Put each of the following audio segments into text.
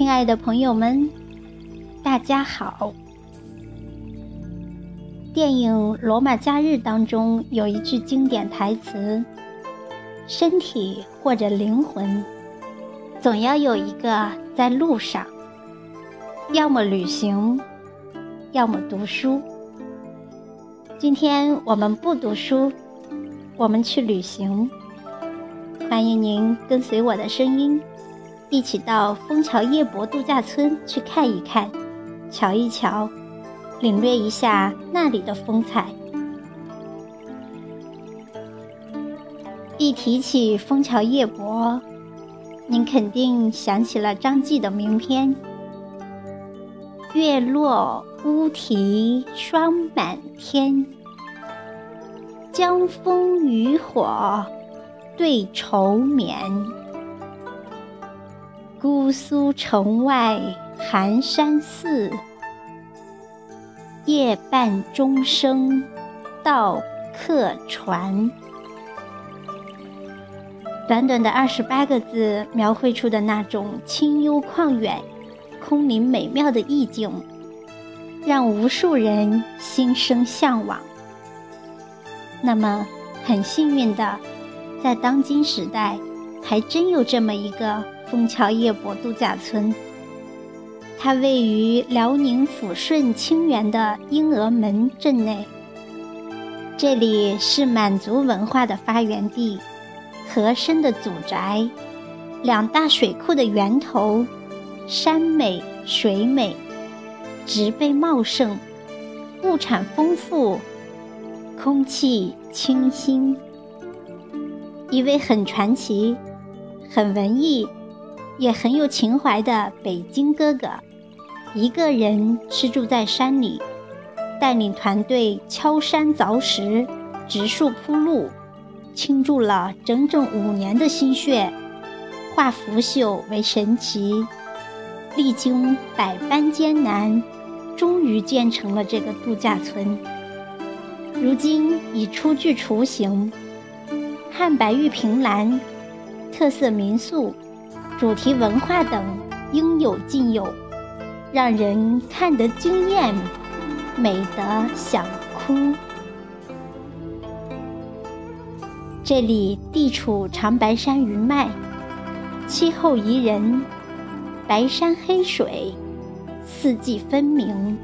亲爱的朋友们，大家好。电影《罗马假日》当中有一句经典台词：“身体或者灵魂，总要有一个在路上，要么旅行，要么读书。”今天我们不读书，我们去旅行。欢迎您跟随我的声音，一起到枫桥夜泊度假村去看一看，瞧一瞧。领略一下那里的风采。一提起枫桥夜泊，您肯定想起了张继的名篇：“月落乌啼霜满天，江枫渔火对愁眠。姑苏城外寒山寺。”夜半钟声到客船。短短的二十八个字，描绘出的那种清幽旷远、空灵美妙的意境，让无数人心生向往。那么，很幸运的，在当今时代，还真有这么一个枫桥夜泊度假村。它位于辽宁抚顺清源的英娥门镇内，这里是满族文化的发源地，和珅的祖宅，两大水库的源头，山美水美，植被茂盛，物产丰富，空气清新。一位很传奇、很文艺，也很有情怀的北京哥哥。一个人吃住在山里，带领团队敲山凿石、植树铺路，倾注了整整五年的心血，化腐朽为神奇，历经百般艰难，终于建成了这个度假村。如今已初具雏形，汉白玉凭栏、特色民宿、主题文化等应有尽有。让人看得惊艳，美得想哭。这里地处长白山云脉，气候宜人，白山黑水，四季分明，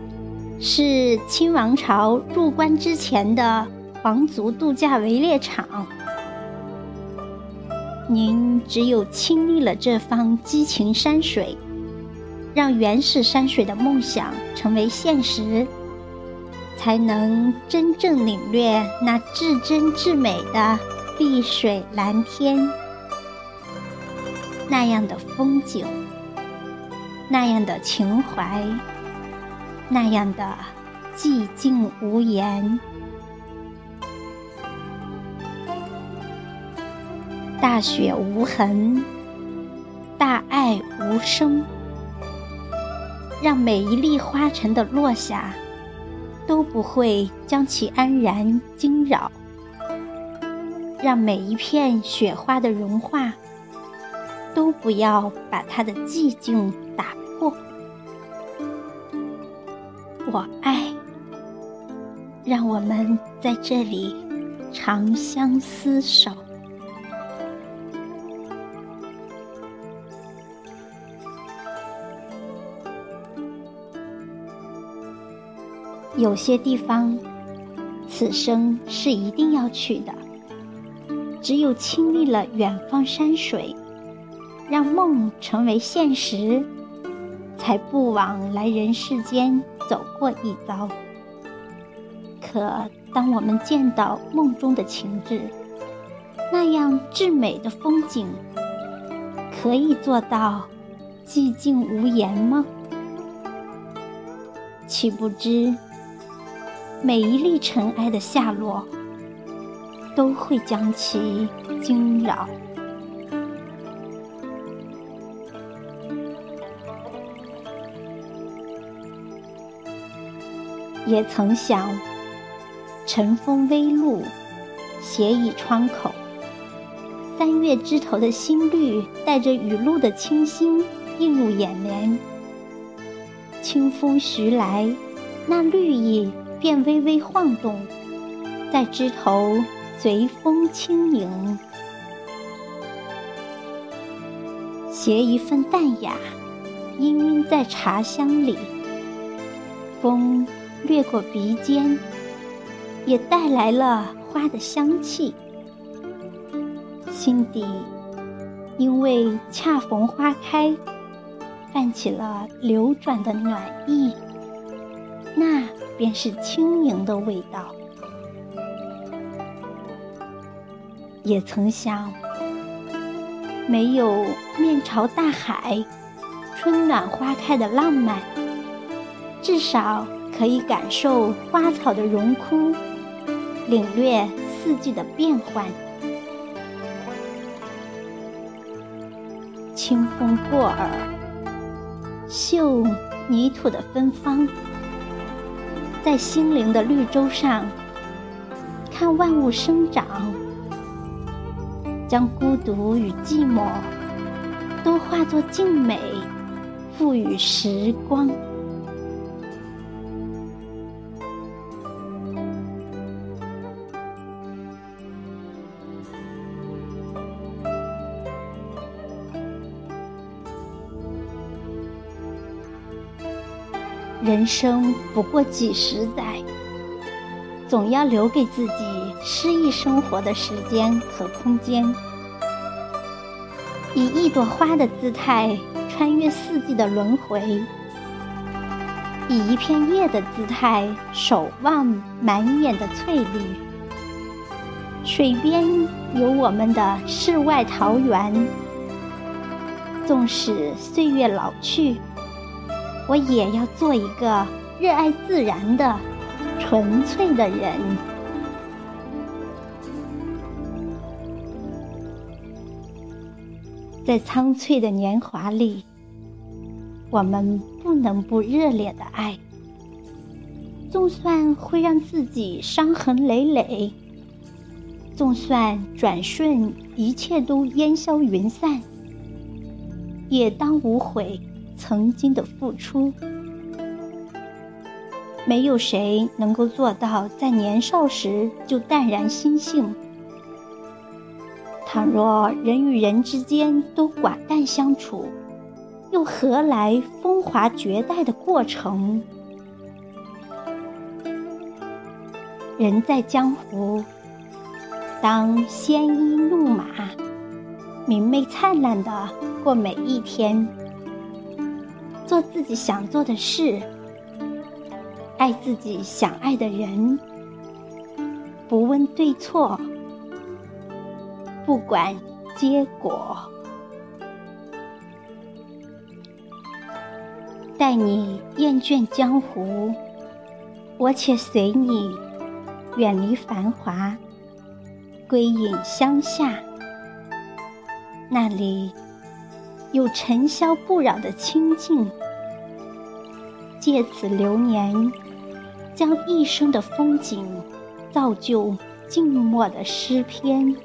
是清王朝入关之前的皇族度假围猎场。您只有亲历了这方激情山水。让原始山水的梦想成为现实，才能真正领略那至真至美的碧水蓝天，那样的风景，那样的情怀，那样的寂静无言。大雪无痕，大爱无声。让每一粒花尘的落下，都不会将其安然惊扰；让每一片雪花的融化，都不要把它的寂静打破。我爱，让我们在这里长相厮守。有些地方，此生是一定要去的。只有亲历了远方山水，让梦成为现实，才不枉来人世间走过一遭。可当我们见到梦中的情致，那样至美的风景，可以做到寂静无言吗？岂不知？每一粒尘埃的下落，都会将其惊扰。也曾想，晨风微露，斜倚窗口，三月枝头的新绿，带着雨露的清新，映入眼帘。清风徐来，那绿意便微微晃动，在枝头随风轻盈，携一份淡雅，氤氲在茶香里。风掠过鼻尖，也带来了花的香气。心底因为恰逢花开。泛起了流转的暖意，便是轻盈的味道。也曾想，没有面朝大海、春暖花开的浪漫，至少可以感受花草的荣枯，领略四季的变幻。清风过耳。嗅泥土的芬芳，在心灵的绿洲上，看万物生长，将孤独与寂寞都化作静美，赋予时光。人生不过几十载，总要留给自己诗意生活的时间和空间，以一朵花的姿态穿越四季的轮回，以一片叶的姿态守望满眼的翠绿。水边有我们的世外桃源，纵使岁月老去。我也要做一个热爱自然的纯粹的人。在苍翠的年华里，我们不能不热烈的爱。就算会让自己伤痕累累，就算转瞬一切都烟消云散，也当无悔。曾经的付出，没有谁能够做到在年少时就淡然心性。倘若人与人之间都寡淡相处，又何来风华绝代的过程？人在江湖，当鲜衣怒马，明媚灿烂的过每一天。做自己想做的事，爱自己想爱的人，不问对错，不管结果，待你厌倦江湖，我且随你远离繁华，归隐乡下，那里。有尘嚣不扰的清静，借此流年，将一生的风景造就静默的诗篇。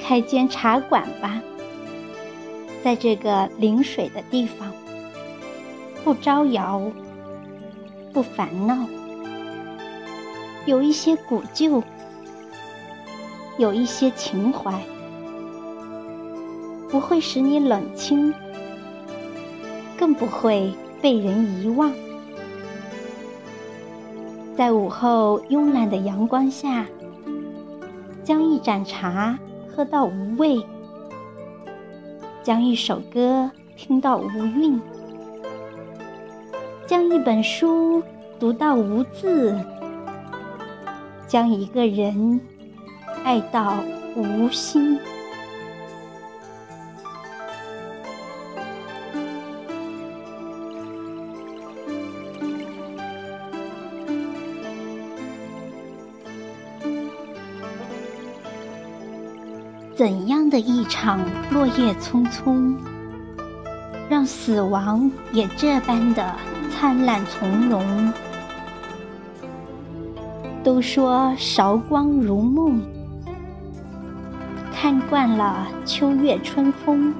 开间茶馆吧，在这个临水的地方，不招摇。不烦恼，有一些古旧，有一些情怀，不会使你冷清，更不会被人遗忘。在午后慵懒的阳光下，将一盏茶喝到无味，将一首歌听到无韵。将一本书读到无字，将一个人爱到无心。怎样的一场落叶匆匆，让死亡也这般的？灿烂从容，都说韶光如梦，看惯了秋月春风，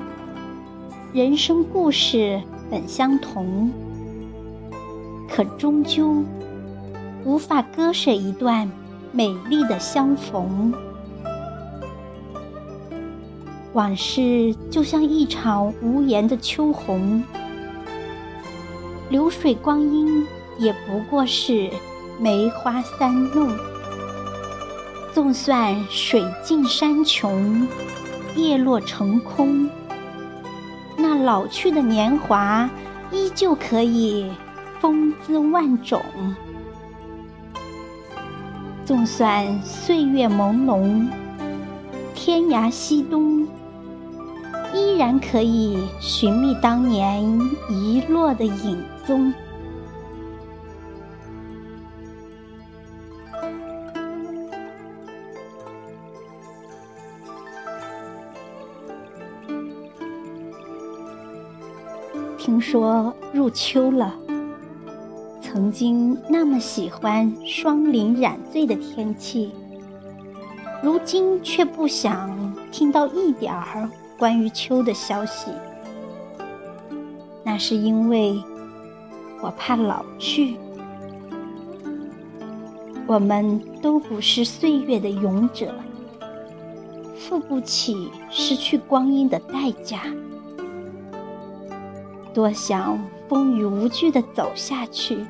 人生故事本相同，可终究无法割舍一段美丽的相逢。往事就像一场无言的秋红，流水光阴也不过是。梅花三弄，纵算水尽山穷，叶落成空，那老去的年华依旧可以风姿万种。纵算岁月朦胧，天涯西东，依然可以寻觅当年遗落的影踪。听说入秋了，曾经那么喜欢霜林染醉的天气，如今却不想听到一点儿关于秋的消息。那是因为我怕老去。我们都不是岁月的勇者，付不起失去光阴的代价。多想风雨无惧地走下去，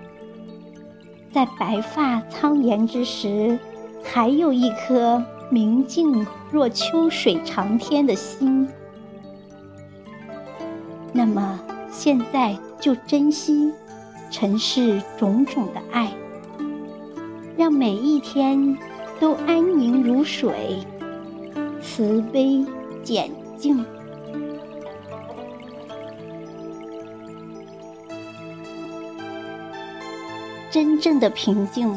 在白发苍颜之时，还有一颗明净若秋水长天的心。那么现在就珍惜尘世种种的爱，让每一天都安宁如水，慈悲简静。真正的平静，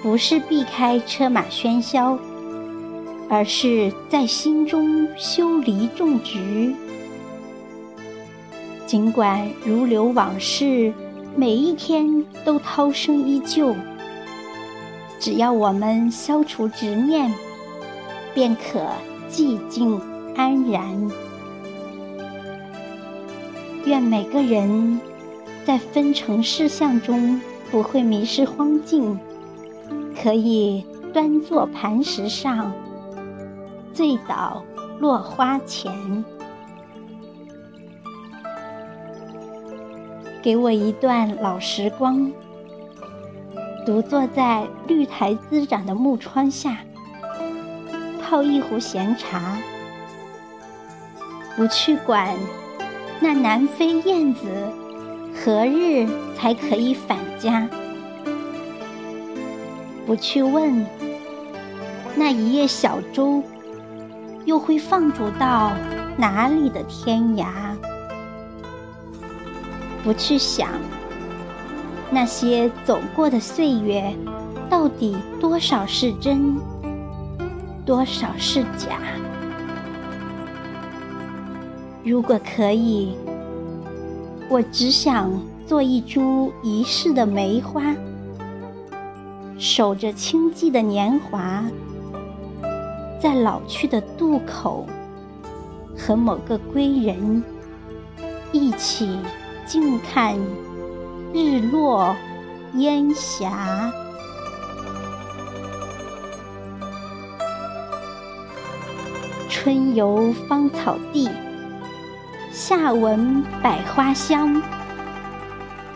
不是避开车马喧嚣，而是在心中修篱种菊。尽管如流往事，每一天都涛声依旧，只要我们消除执念，便可寂静安然。愿每个人。在分成事项中，不会迷失荒径，可以端坐磐石上，醉倒落花前。给我一段老时光，独坐在绿苔滋长的木窗下，泡一壶闲茶，不去管那南飞燕子。何日才可以返家？不去问那一叶小舟，又会放逐到哪里的天涯？不去想那些走过的岁月，到底多少是真，多少是假？如果可以。我只想做一株遗世的梅花，守着清寂的年华，在老去的渡口，和某个归人一起静看日落烟霞。春游芳草地。夏闻百花香，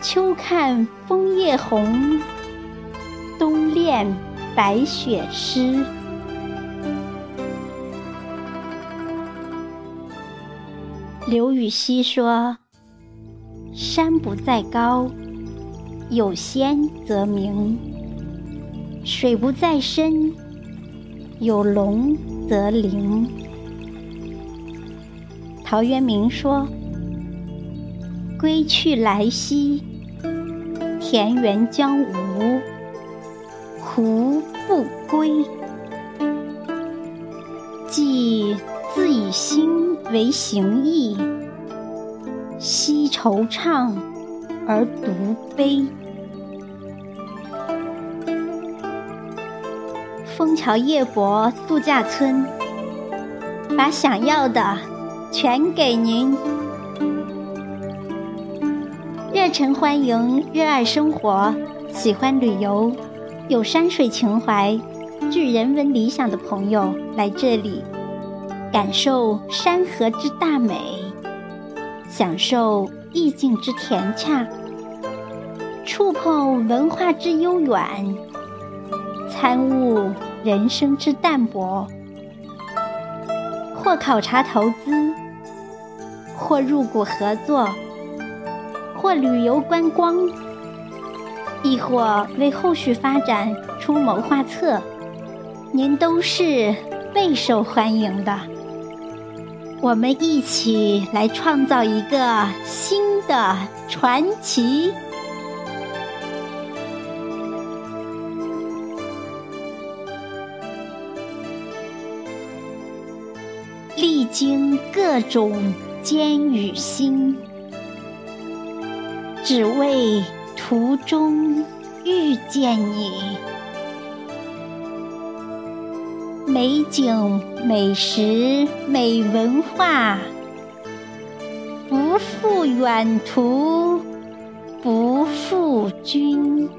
秋看枫叶红，冬恋白雪诗。刘禹锡说：“山不在高，有仙则名；水不在深，有龙则灵。”陶渊明说：“归去来兮，田园将芜，胡不归？既自以心为形役，惆怅而独悲。”枫桥夜泊度假村，把想要的全给您。热忱欢迎热爱生活、喜欢旅游、有山水情怀、具人文理想的朋友来这里，感受山河之大美，享受意境之恬洽。触碰文化之悠远，参悟人生之淡泊，或考察投资，或入股合作，或旅游观光，亦或为后续发展出谋划策，您都是备受欢迎的。我们一起来创造一个新的传奇。历经各种艰与辛，只为途中遇见你。美景、美食、美文化，不负远途，不负君。